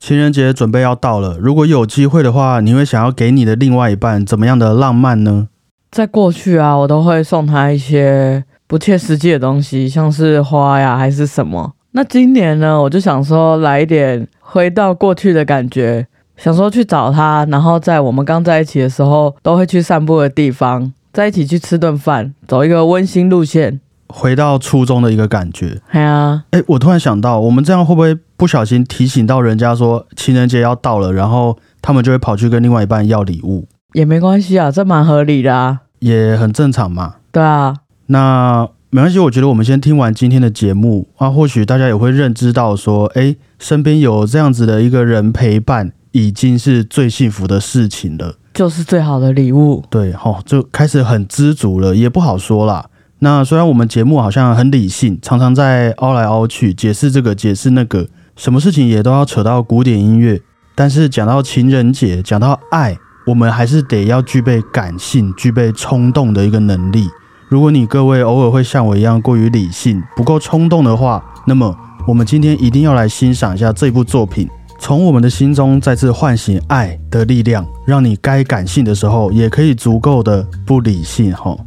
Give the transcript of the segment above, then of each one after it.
情人节准备要到了，如果有机会的话，你会想要给你的另外一半怎么样的浪漫呢？在过去啊，我都会送他一些不切实际的东西，像是花呀，还是什么。那今年呢，我就想说来一点回到过去的感觉，想说去找他，然后在我们刚在一起的时候都会去散步的地方，在一起去吃顿饭，走一个温馨路线。回到初中的一个感觉。哎呀，哎，我突然想到，我们这样会不会不小心提醒到人家说情人节要到了，然后他们就会跑去跟另外一半要礼物？也没关系啊，这蛮合理的啊，也很正常嘛。对啊，那没关系，我觉得我们先听完今天的节目啊，或许大家也会认知到说，哎，身边有这样子的一个人陪伴，已经是最幸福的事情了，就是最好的礼物。对，吼，就开始很知足了，也不好说啦。那虽然我们节目好像很理性，常常在凹来凹去解释这个解释那个，什么事情也都要扯到古典音乐，但是讲到情人节，讲到爱，我们还是得要具备感性、具备冲动的一个能力。如果你各位偶尔会像我一样过于理性、不够冲动的话，那么我们今天一定要来欣赏一下这部作品，从我们的心中再次唤醒爱的力量，让你该感性的时候也可以足够的不理性，吼。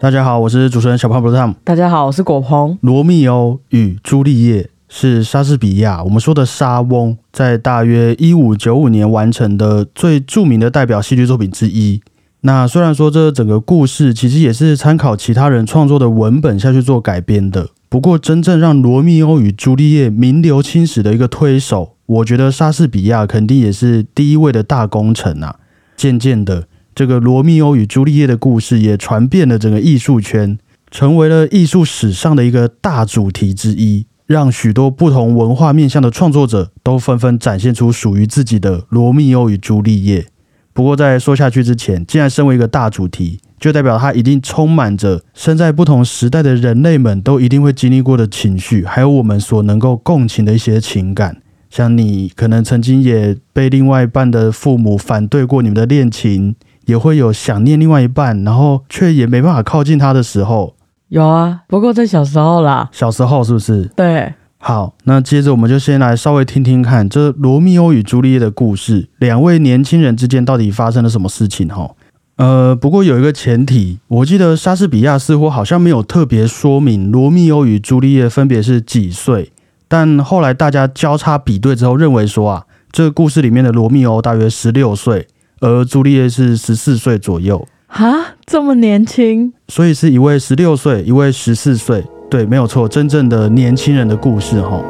大家好，我是主持人小胖 Tom。大家好，我是果鹏。《罗密欧与朱丽叶》是莎士比亚，我们说的莎翁，在大约一五九五年完成的最著名的代表戏剧作品之一。那虽然说这整个故事其实也是参考其他人创作的文本下去做改编的，不过真正让《罗密欧与朱丽叶》名留青史的一个推手，我觉得莎士比亚肯定也是第一位的大功臣啊。渐渐的。这个罗密欧与朱丽叶的故事也传遍了整个艺术圈，成为了艺术史上的一个大主题之一，让许多不同文化面向的创作者都纷纷展现出属于自己的罗密欧与朱丽叶。不过，在说下去之前，既然身为一个大主题，就代表它一定充满着身在不同时代的人类们都一定会经历过的情绪，还有我们所能够共情的一些情感。像你可能曾经也被另外一半的父母反对过你们的恋情。也会有想念另外一半，然后却也没办法靠近他的时候。有啊，不过在小时候啦。小时候是不是？对。好，那接着我们就先来稍微听听看这罗密欧与朱丽叶的故事，两位年轻人之间到底发生了什么事情？哈，呃，不过有一个前提，我记得莎士比亚似乎好像没有特别说明罗密欧与朱丽叶分别是几岁，但后来大家交叉比对之后，认为说啊，这个故事里面的罗密欧大约十六岁。而朱丽叶是十四岁左右，哈，这么年轻，所以是一位十六岁，一位十四岁，对，没有错，真正的年轻人的故事哈。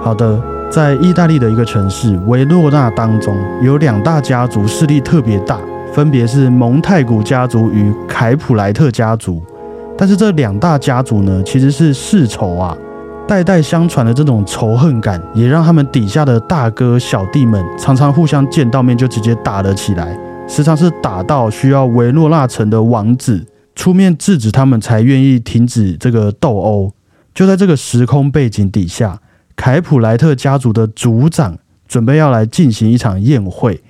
好的，在意大利的一个城市维洛纳当中，有两大家族势力特别大，分别是蒙太古家族与凯普莱特家族。但是这两大家族呢，其实是世仇啊。代代相传的这种仇恨感，也让他们底下的大哥小弟们常常互相见到面就直接打了起来，时常是打到需要维诺纳城的王子出面制止他们，才愿意停止这个斗殴。就在这个时空背景底下，凯普莱特家族的族长准备要来进行一场宴会。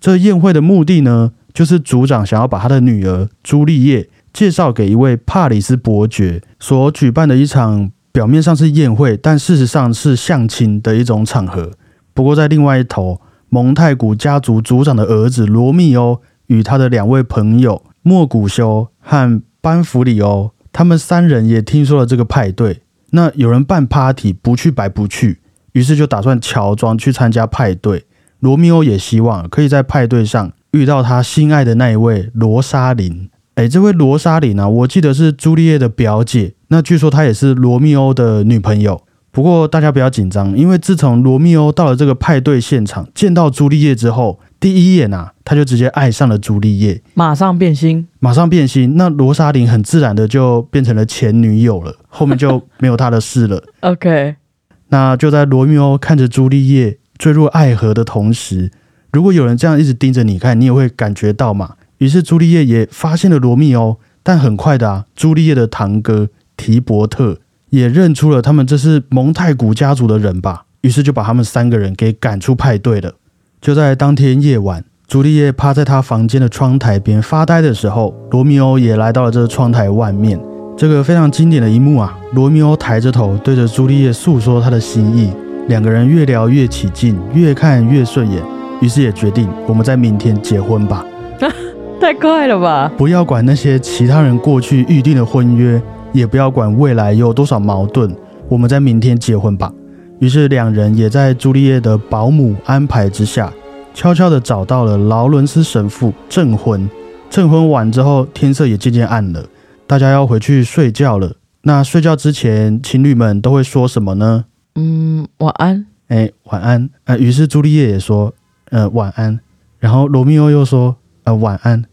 这宴会的目的呢，就是族长想要把他的女儿朱丽叶介绍给一位帕里斯伯爵所举办的一场。表面上是宴会，但事实上是相亲的一种场合。不过，在另外一头，蒙太古家族族长的儿子罗密欧与他的两位朋友莫古修和班弗里欧，他们三人也听说了这个派对。那有人办 party，不去白不去，于是就打算乔装去参加派对。罗密欧也希望可以在派对上遇到他心爱的那一位罗莎琳。哎，这位罗莎琳呢？我记得是朱丽叶的表姐。那据说她也是罗密欧的女朋友。不过大家不要紧张，因为自从罗密欧到了这个派对现场，见到朱丽叶之后，第一眼啊，他就直接爱上了朱丽叶，马上变心，马上变心。那罗莎琳很自然的就变成了前女友了，后面就没有他的事了。OK，那就在罗密欧看着朱丽叶坠入爱河的同时，如果有人这样一直盯着你看，你也会感觉到嘛。于是朱丽叶也发现了罗密欧，但很快的啊，朱丽叶的堂哥提伯特也认出了他们这是蒙太古家族的人吧，于是就把他们三个人给赶出派对了。就在当天夜晚，朱丽叶趴在他房间的窗台边发呆的时候，罗密欧也来到了这个窗台外面。这个非常经典的一幕啊，罗密欧抬着头对着朱丽叶诉说他的心意，两个人越聊越起劲，越看越顺眼，于是也决定我们在明天结婚吧。太快了吧！不要管那些其他人过去预定的婚约，也不要管未来有多少矛盾，我们在明天结婚吧。于是两人也在朱丽叶的保姆安排之下，悄悄地找到了劳伦斯神父证婚。证婚完之后，天色也渐渐暗了。大家要回去睡觉了。那睡觉之前，情侣们都会说什么呢？嗯，晚安。哎，晚安。呃，于是朱丽叶也说，呃，晚安。然后罗密欧又说，呃，晚安。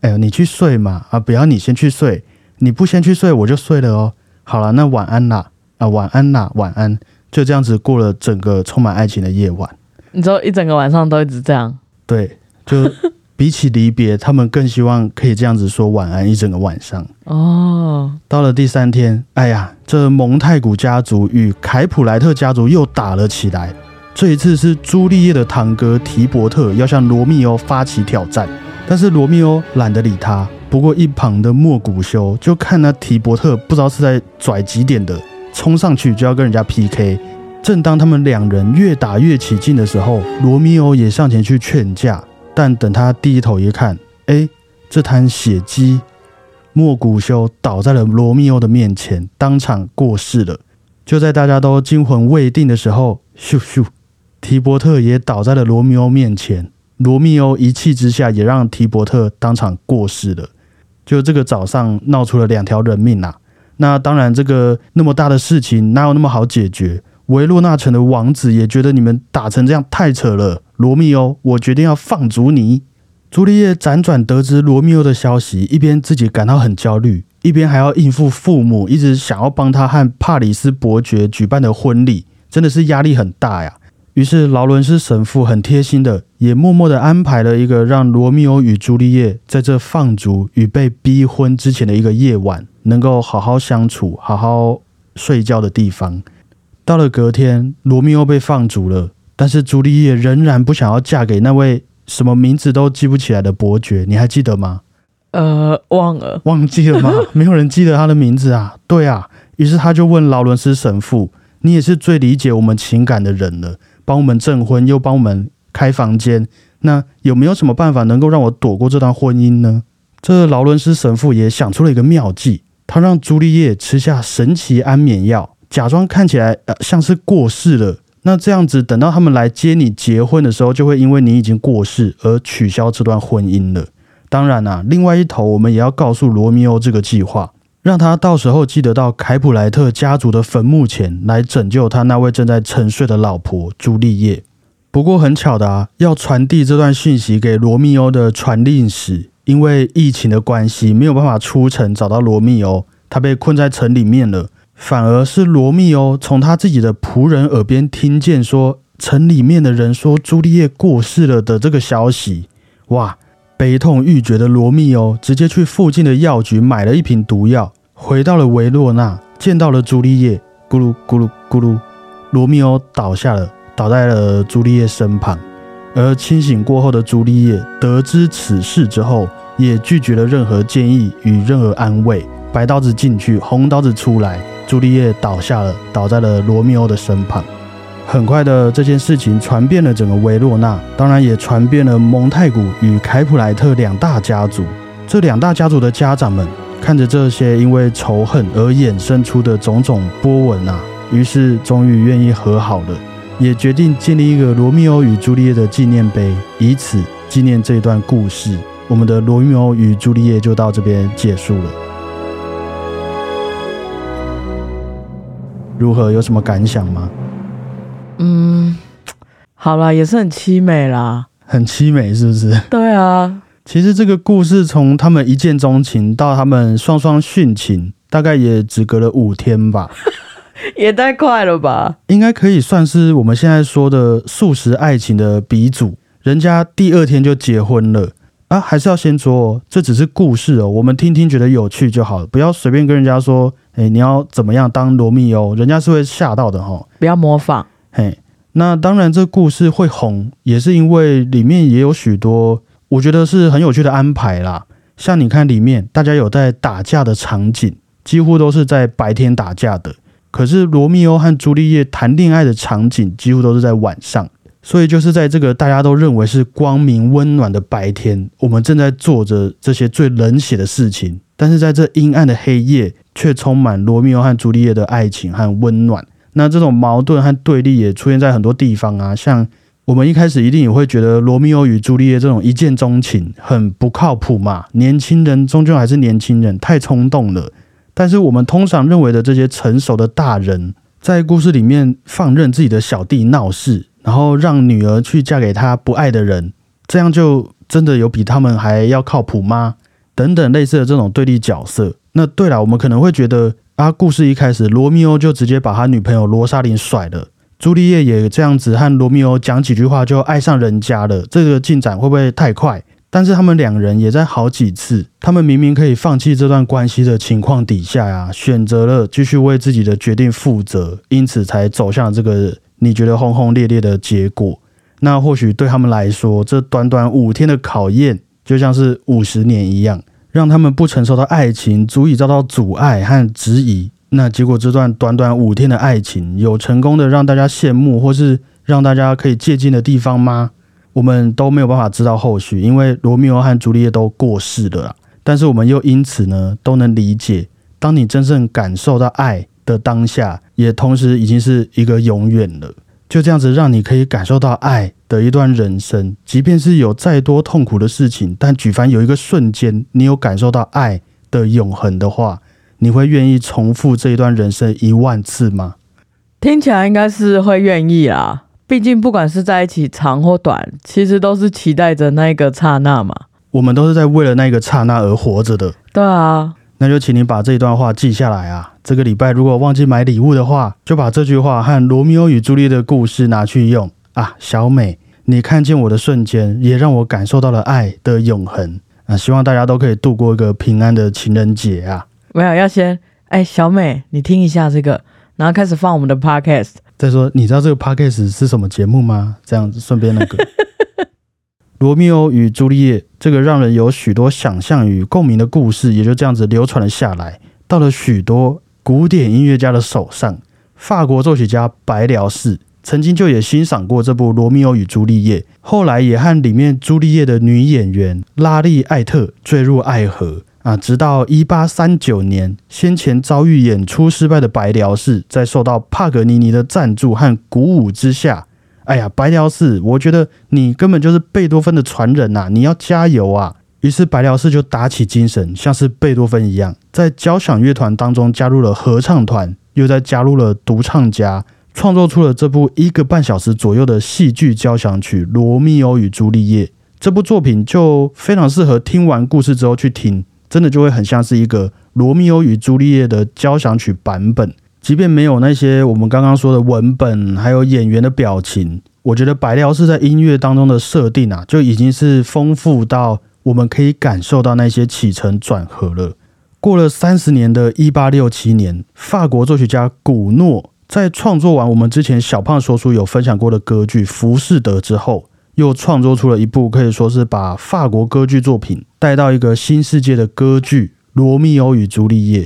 哎呦，你去睡嘛。啊，不要你先去睡。你不先去睡，我就睡了哦。好了，那晚安啦。啊，晚安啦，晚安。就这样子过了整个充满爱情的夜晚。你知道，一整个晚上都一直这样。对，就。比起离别，他们更希望可以这样子说晚安一整个晚上。哦，到了第三天，哎呀，这蒙太古家族与凯普莱特家族又打了起来。这一次是朱丽叶的堂哥提伯特要向罗密欧发起挑战，但是罗密欧懒得理他。不过一旁的莫古修就看那提伯特不知道是在拽几点的，冲上去就要跟人家 PK。正当他们两人越打越起劲的时候，罗密欧也上前去劝架。但等他低头一看，哎，这滩血迹，莫古修倒在了罗密欧的面前，当场过世了。就在大家都惊魂未定的时候，咻咻，提伯特也倒在了罗密欧面前。罗密欧一气之下，也让提伯特当场过世了。就这个早上闹出了两条人命啊！那当然，这个那么大的事情哪有那么好解决？维洛纳城的王子也觉得你们打成这样太扯了。罗密欧，我决定要放逐你。朱丽叶辗转得知罗密欧的消息，一边自己感到很焦虑，一边还要应付父母一直想要帮他和帕里斯伯爵举办的婚礼，真的是压力很大呀。于是劳伦斯神父很贴心的，也默默的安排了一个让罗密欧与朱丽叶在这放逐与被逼婚之前的一个夜晚，能够好好相处、好好睡觉的地方。到了隔天，罗密欧被放逐了。但是朱丽叶仍然不想要嫁给那位什么名字都记不起来的伯爵，你还记得吗？呃，忘了，忘记了吗？没有人记得他的名字啊。对啊，于是他就问劳伦斯神父：“你也是最理解我们情感的人了，帮我们证婚又帮我们开房间，那有没有什么办法能够让我躲过这段婚姻呢？”这劳伦斯神父也想出了一个妙计，他让朱丽叶吃下神奇安眠药，假装看起来呃像是过世了。那这样子，等到他们来接你结婚的时候，就会因为你已经过世而取消这段婚姻了。当然啦，另外一头我们也要告诉罗密欧这个计划，让他到时候记得到凯普莱特家族的坟墓前来拯救他那位正在沉睡的老婆朱丽叶。不过很巧的啊，要传递这段讯息给罗密欧的传令使，因为疫情的关系，没有办法出城找到罗密欧，他被困在城里面了。反而是罗密欧从他自己的仆人耳边听见说，城里面的人说朱丽叶过世了的这个消息。哇，悲痛欲绝的罗密欧直接去附近的药局买了一瓶毒药，回到了维洛纳，见到了朱丽叶。咕噜咕噜咕噜，罗密欧倒下了，倒在了朱丽叶身旁。而清醒过后的朱丽叶得知此事之后，也拒绝了任何建议与任何安慰。白刀子进去，红刀子出来。朱丽叶倒下了，倒在了罗密欧的身旁。很快的，这件事情传遍了整个维洛纳，当然也传遍了蒙太古与凯普莱特两大家族。这两大家族的家长们看着这些因为仇恨而衍生出的种种波纹啊，于是终于愿意和好了，也决定建立一个罗密欧与朱丽叶的纪念碑，以此纪念这段故事。我们的罗密欧与朱丽叶就到这边结束了。如何？有什么感想吗？嗯，好啦，也是很凄美啦，很凄美，是不是？对啊，其实这个故事从他们一见钟情到他们双双殉情，大概也只隔了五天吧，也太快了吧？应该可以算是我们现在说的素食爱情的鼻祖，人家第二天就结婚了。啊，还是要先说，这只是故事哦，我们听听觉得有趣就好了，不要随便跟人家说，哎，你要怎么样当罗密欧，人家是会吓到的哈。不要模仿。嘿，那当然，这故事会红，也是因为里面也有许多我觉得是很有趣的安排啦。像你看里面，大家有在打架的场景，几乎都是在白天打架的。可是罗密欧和朱丽叶谈恋爱的场景，几乎都是在晚上。所以就是在这个大家都认为是光明温暖的白天，我们正在做着这些最冷血的事情。但是在这阴暗的黑夜，却充满罗密欧和朱丽叶的爱情和温暖。那这种矛盾和对立也出现在很多地方啊，像我们一开始一定也会觉得罗密欧与朱丽叶这种一见钟情很不靠谱嘛，年轻人终究还是年轻人，太冲动了。但是我们通常认为的这些成熟的大人，在故事里面放任自己的小弟闹事，然后让女儿去嫁给他不爱的人，这样就真的有比他们还要靠谱吗？等等类似的这种对立角色。那对了，我们可能会觉得啊，故事一开始罗密欧就直接把他女朋友罗莎琳甩了，朱丽叶也这样子和罗密欧讲几句话就爱上人家了，这个进展会不会太快？但是他们两人也在好几次，他们明明可以放弃这段关系的情况底下呀，选择了继续为自己的决定负责，因此才走向这个你觉得轰轰烈烈的结果。那或许对他们来说，这短短五天的考验。就像是五十年一样，让他们不成熟的爱情足以遭到阻碍和质疑。那结果，这段短短五天的爱情有成功的让大家羡慕，或是让大家可以借鉴的地方吗？我们都没有办法知道后续，因为罗密欧和朱丽叶都过世了。但是我们又因此呢，都能理解，当你真正感受到爱的当下，也同时已经是一个永远了。就这样子，让你可以感受到爱的一段人生，即便是有再多痛苦的事情，但举凡有一个瞬间，你有感受到爱的永恒的话，你会愿意重复这一段人生一万次吗？听起来应该是会愿意啦，毕竟不管是在一起长或短，其实都是期待着那个刹那嘛。我们都是在为了那个刹那而活着的。对啊。那就请你把这一段话记下来啊！这个礼拜如果忘记买礼物的话，就把这句话和罗密欧与朱丽叶的故事拿去用啊！小美，你看见我的瞬间，也让我感受到了爱的永恒啊！希望大家都可以度过一个平安的情人节啊！没有要先哎，小美，你听一下这个，然后开始放我们的 podcast。再说，你知道这个 podcast 是什么节目吗？这样子顺便那个。罗密欧与朱丽叶这个让人有许多想象与共鸣的故事，也就这样子流传了下来，到了许多古典音乐家的手上。法国作曲家白辽士曾经就也欣赏过这部《罗密欧与朱丽叶》，后来也和里面朱丽叶的女演员拉丽艾特坠入爱河啊！直到一八三九年，先前遭遇演出失败的白辽士，在受到帕格尼尼的赞助和鼓舞之下。哎呀，白辽士，我觉得你根本就是贝多芬的传人呐！你要加油啊！于是白辽士就打起精神，像是贝多芬一样，在交响乐团当中加入了合唱团，又在加入了独唱家，创作出了这部一个半小时左右的戏剧交响曲《罗密欧与朱丽叶》。这部作品就非常适合听完故事之后去听，真的就会很像是一个《罗密欧与朱丽叶》的交响曲版本。即便没有那些我们刚刚说的文本，还有演员的表情，我觉得白辽士在音乐当中的设定啊，就已经是丰富到我们可以感受到那些起承转合了。过了三十年的一八六七年，法国作曲家古诺在创作完我们之前小胖说书有分享过的歌剧《浮士德》之后，又创作出了一部可以说是把法国歌剧作品带到一个新世界的歌剧《罗密欧与朱丽叶》。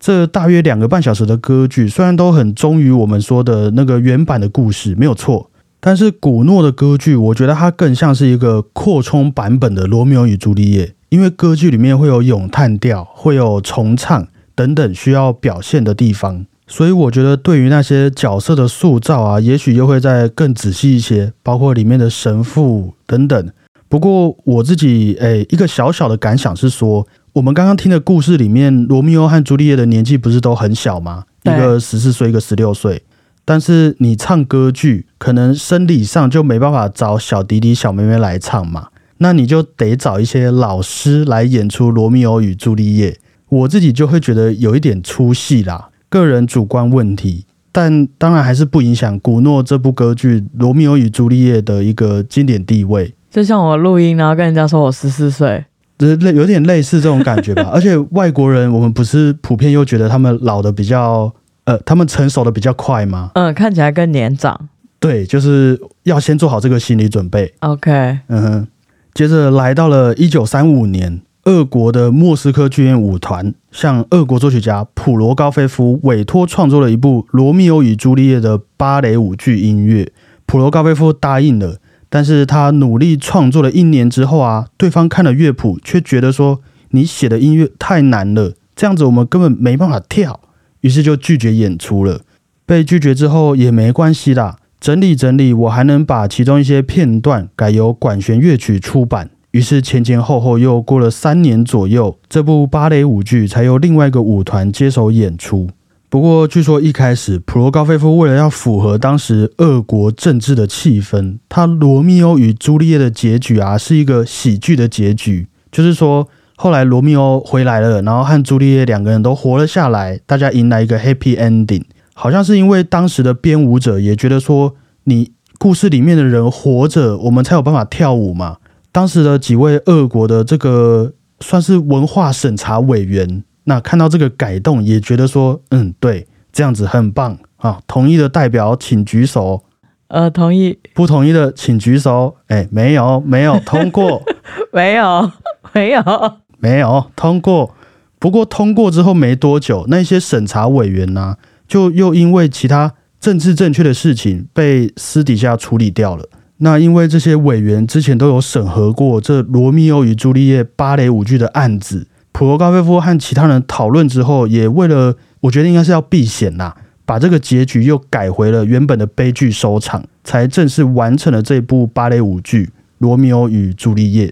这大约两个半小时的歌剧，虽然都很忠于我们说的那个原版的故事，没有错，但是古诺的歌剧，我觉得它更像是一个扩充版本的《罗密欧与朱丽叶》，因为歌剧里面会有咏叹调，会有重唱等等需要表现的地方，所以我觉得对于那些角色的塑造啊，也许又会再更仔细一些，包括里面的神父等等。不过我自己诶，一个小小的感想是说。我们刚刚听的故事里面，罗密欧和朱丽叶的年纪不是都很小吗？一个十四岁，一个十六岁。但是你唱歌剧，可能生理上就没办法找小弟弟、小妹妹来唱嘛，那你就得找一些老师来演出罗密欧与朱丽叶。我自己就会觉得有一点出戏啦，个人主观问题。但当然还是不影响古诺这部歌剧《罗密欧与朱丽叶》的一个经典地位。就像我录音，然后跟人家说我十四岁。类有点类似这种感觉吧，而且外国人我们不是普遍又觉得他们老的比较，呃，他们成熟的比较快吗？嗯，看起来更年长。对，就是要先做好这个心理准备。OK，嗯哼，接着来到了一九三五年，俄国的莫斯科剧院舞团向俄国作曲家普罗高菲夫委托创作了一部《罗密欧与朱丽叶》的芭蕾舞剧音乐。普罗高菲夫答应了，但是他努力创作了一年之后啊，对方看了乐谱，却觉得说你写的音乐太难了，这样子我们根本没办法跳，于是就拒绝演出了。被拒绝之后也没关系啦，整理整理，我还能把其中一些片段改由管弦乐曲出版。于是前前后后又过了三年左右，这部芭蕾舞剧才由另外一个舞团接手演出。不过，据说一开始普罗高菲夫为了要符合当时俄国政治的气氛，他《罗密欧与朱丽叶》的结局啊是一个喜剧的结局，就是说后来罗密欧回来了，然后和朱丽叶两个人都活了下来，大家迎来一个 happy ending。好像是因为当时的编舞者也觉得说，你故事里面的人活着，我们才有办法跳舞嘛。当时的几位俄国的这个算是文化审查委员，那看到这个改动，也觉得说，嗯，对，这样子很棒啊。同意的代表请举手，呃，同意，不同意的请举手。哎，没有，没有通过，没有，没有，没有通过。不过通过之后没多久，那些审查委员呢、就又因为其他政治正确的事情被私底下处理掉了。那因为这些委员之前都有审核过这《罗密欧与朱丽叶》芭蕾舞剧的案子，普罗高菲夫和其他人讨论之后，也为了我觉得应该是要避险啦，把这个结局又改回了原本的悲剧收场，才正式完成了这部芭蕾舞剧《罗密欧与朱丽叶》。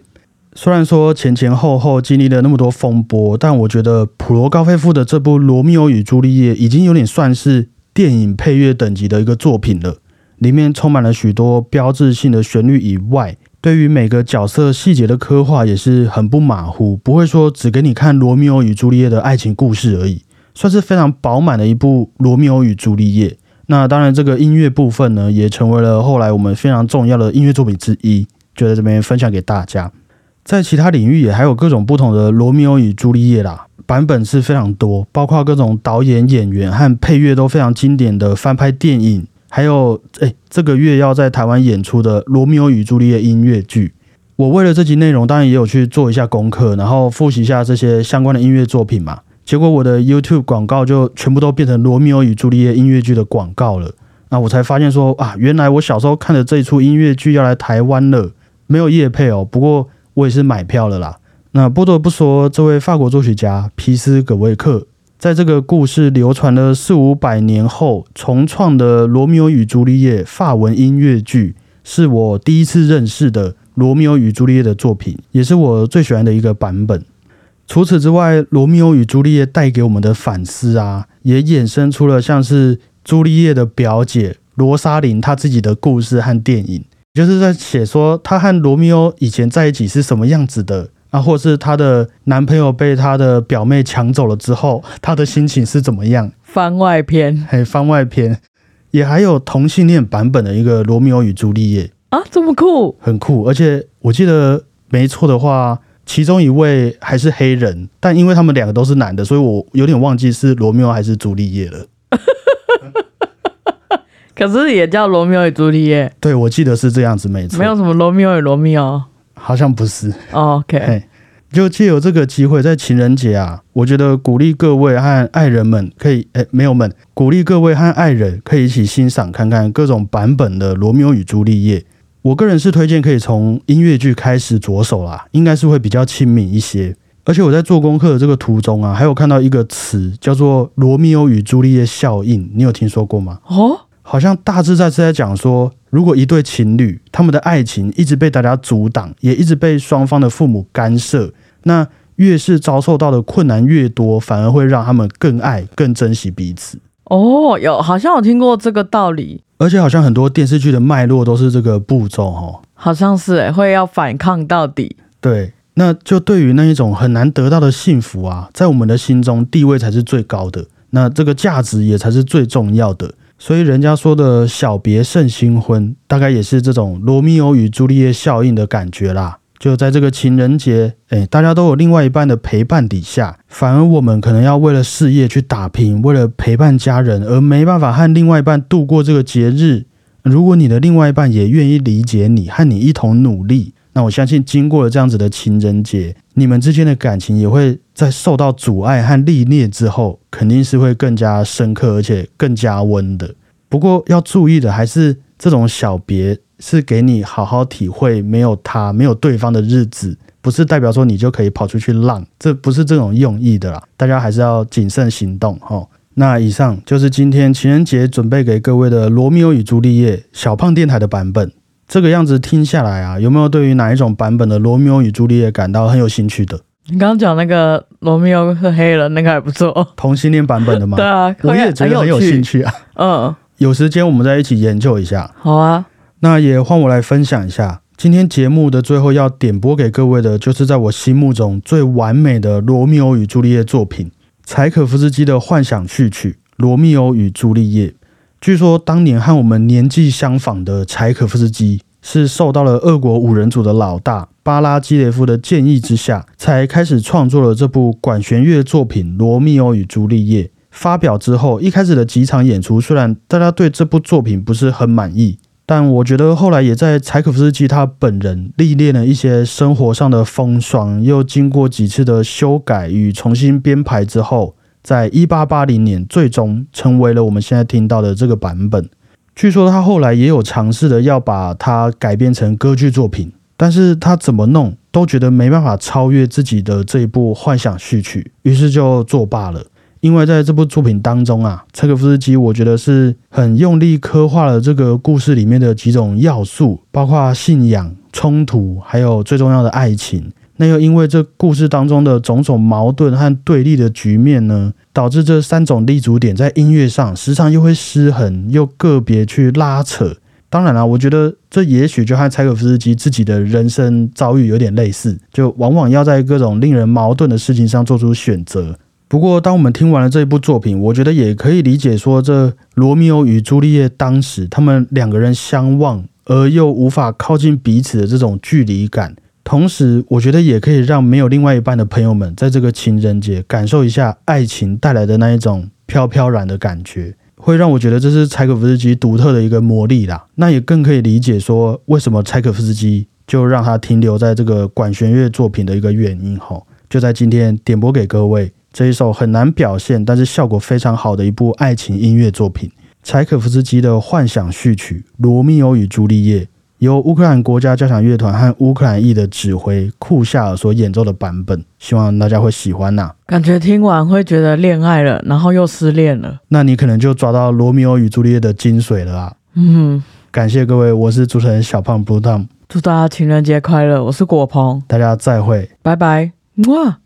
虽然说前前后后经历了那么多风波，但我觉得普罗高菲夫的这部《罗密欧与朱丽叶》已经有点算是电影配乐等级的一个作品了。里面充满了许多标志性的旋律以外，对于每个角色细节的刻画也是很不马虎，不会说只给你看罗密欧与朱丽叶的爱情故事而已，算是非常饱满的一部《罗密欧与朱丽叶》。那当然，这个音乐部分呢，也成为了后来我们非常重要的音乐作品之一，就在这边分享给大家。在其他领域也还有各种不同的《罗密欧与朱丽叶》啦，版本是非常多，包括各种导演、演员和配乐都非常经典的翻拍电影，还有诶这个月要在台湾演出的《罗密欧与朱丽叶》音乐剧。我为了这集内容，当然也有去做一下功课，然后复习一下这些相关的音乐作品嘛。结果我的 YouTube 广告就全部都变成《罗密欧与朱丽叶》音乐剧的广告了。那我才发现说啊，原来我小时候看的这一出音乐剧要来台湾了，没有业配哦。不过我也是买票了啦。那不得不说，这位法国作曲家皮斯葛维克，在这个故事流传了四五百年后重创的《罗密欧与朱丽叶》法文音乐剧，是我第一次认识的《罗密欧与朱丽叶》的作品，也是我最喜欢的一个版本。除此之外，《罗密欧与朱丽叶》带给我们的反思啊，也衍生出了像是朱丽叶的表姐罗莎琳她自己的故事和电影。就是在写说她和罗密欧以前在一起是什么样子的啊，或是她的男朋友被她的表妹抢走了之后，她的心情是怎么样？番外篇嘿番外篇，也还有同性恋版本的一个《罗密欧与朱丽叶》，啊，这么酷，很酷。而且我记得没错的话，其中一位还是黑人，但因为他们两个都是男的，所以我有点忘记是罗密欧还是朱丽叶了。可是也叫罗密欧与朱丽叶，对，我记得是这样子，没错，没有什么罗密欧与罗密欧。好像不是。哦 OK，嘿，就借由这个机会，在情人节啊，我觉得鼓励各位和爱人们可以，哎，没有们，鼓励各位和爱人可以一起欣赏看看各种版本的《罗密欧与朱丽叶》。我个人是推荐可以从音乐剧开始着手啦，应该是会比较亲民一些。而且我在做功课的这个途中啊，还有看到一个词叫做“罗密欧与朱丽叶效应”，你有听说过吗？哦，好像大致在是在讲说，如果一对情侣他们的爱情一直被大家阻挡，也一直被双方的父母干涉，那越是遭受到的困难越多，反而会让他们更爱、更珍惜彼此。哦，有好像有听过这个道理，而且好像很多电视剧的脉络都是这个步骤哦。好像是诶，会要反抗到底。对，那就对于那一种很难得到的幸福啊，在我们的心中地位才是最高的，那这个价值也才是最重要的。所以人家说的小别胜新婚，大概也是这种罗密欧与朱丽叶效应的感觉啦。就在这个情人节，哎，大家都有另外一半的陪伴底下，反而我们可能要为了事业去打拼，为了陪伴家人而没办法和另外一半度过这个节日，如果你的另外一半也愿意理解你，和你一同努力，那我相信经过了这样子的情人节，你们之间的感情也会在受到阻碍和历练之后，肯定是会更加深刻，而且更加温的。不过要注意的还是，这种小别是给你好好体会没有他、没有对方的日子，不是代表说你就可以跑出去浪，这不是这种用意的啦。大家还是要谨慎行动哈。那以上就是今天情人节准备给各位的《罗密欧与朱丽叶》小胖电台的版本。这个样子听下来啊，有没有对于哪一种版本的《罗密欧与朱丽叶》感到很有兴趣的？你刚刚讲那个罗密欧和黑人，那个还不错。同性恋版本的吗？对啊，我也觉得很有兴趣啊。嗯，有时间我们再一起研究一下。好啊，那也换我来分享一下。今天节目的最后要点播给各位的，就是在我心目中最完美的《罗密欧与朱丽叶》作品——柴可夫斯基的幻想序曲《罗密欧与朱丽叶》。据说当年和我们年纪相仿的柴可夫斯基，是受到了俄国五人组的老大巴拉基列夫的建议之下，才开始创作了这部管弦乐作品《罗密欧与朱丽叶》。发表之后，一开始的几场演出，虽然大家对这部作品不是很满意，但我觉得后来也在柴可夫斯基他本人历练了一些生活上的风霜，又经过几次的修改与重新编排之后。在一八八零年，最终成为了我们现在听到的这个版本。据说他后来也有尝试的要把它改编成歌剧作品，但是他怎么弄都觉得没办法超越自己的这一部幻想序曲，于是就作罢了。因为在这部作品当中啊，柴可夫斯基我觉得是很用力刻画了这个故事里面的几种要素，包括信仰、冲突，还有最重要的爱情。那又因为这故事当中的种种矛盾和对立的局面呢，导致这三种立足点在音乐上时常又会失衡，又个别去拉扯。当然了，我觉得这也许就和柴可夫斯基自己的人生遭遇有点类似，就往往要在各种令人矛盾的事情上做出选择。不过，当我们听完了这一部作品，我觉得也可以理解说，这罗密欧与朱丽叶当时他们两个人相望而又无法靠近彼此的这种距离感。同时，我觉得也可以让没有另外一半的朋友们，在这个情人节感受一下爱情带来的那一种飘飘然的感觉，会让我觉得这是柴可夫斯基独特的一个魔力啦。那也更可以理解说，为什么柴可夫斯基就让他停留在这个管弦乐作品的一个原因。吼，就在今天点播给各位这一首很难表现，但是效果非常好的一部爱情音乐作品——柴可夫斯基的幻想序曲《罗密欧与朱丽叶》。由乌克兰国家交响乐团和乌克兰裔的指挥库夏尔所演奏的版本，希望大家会喜欢呐。感觉听完会觉得恋爱了，然后又失恋了。那你可能就抓到《罗密欧与朱丽叶》的精髓了啊！嗯，感谢各位，我是主持人小胖 Blue Tom，祝大家情人节快乐！我是果鹏，大家再会，拜拜，哇。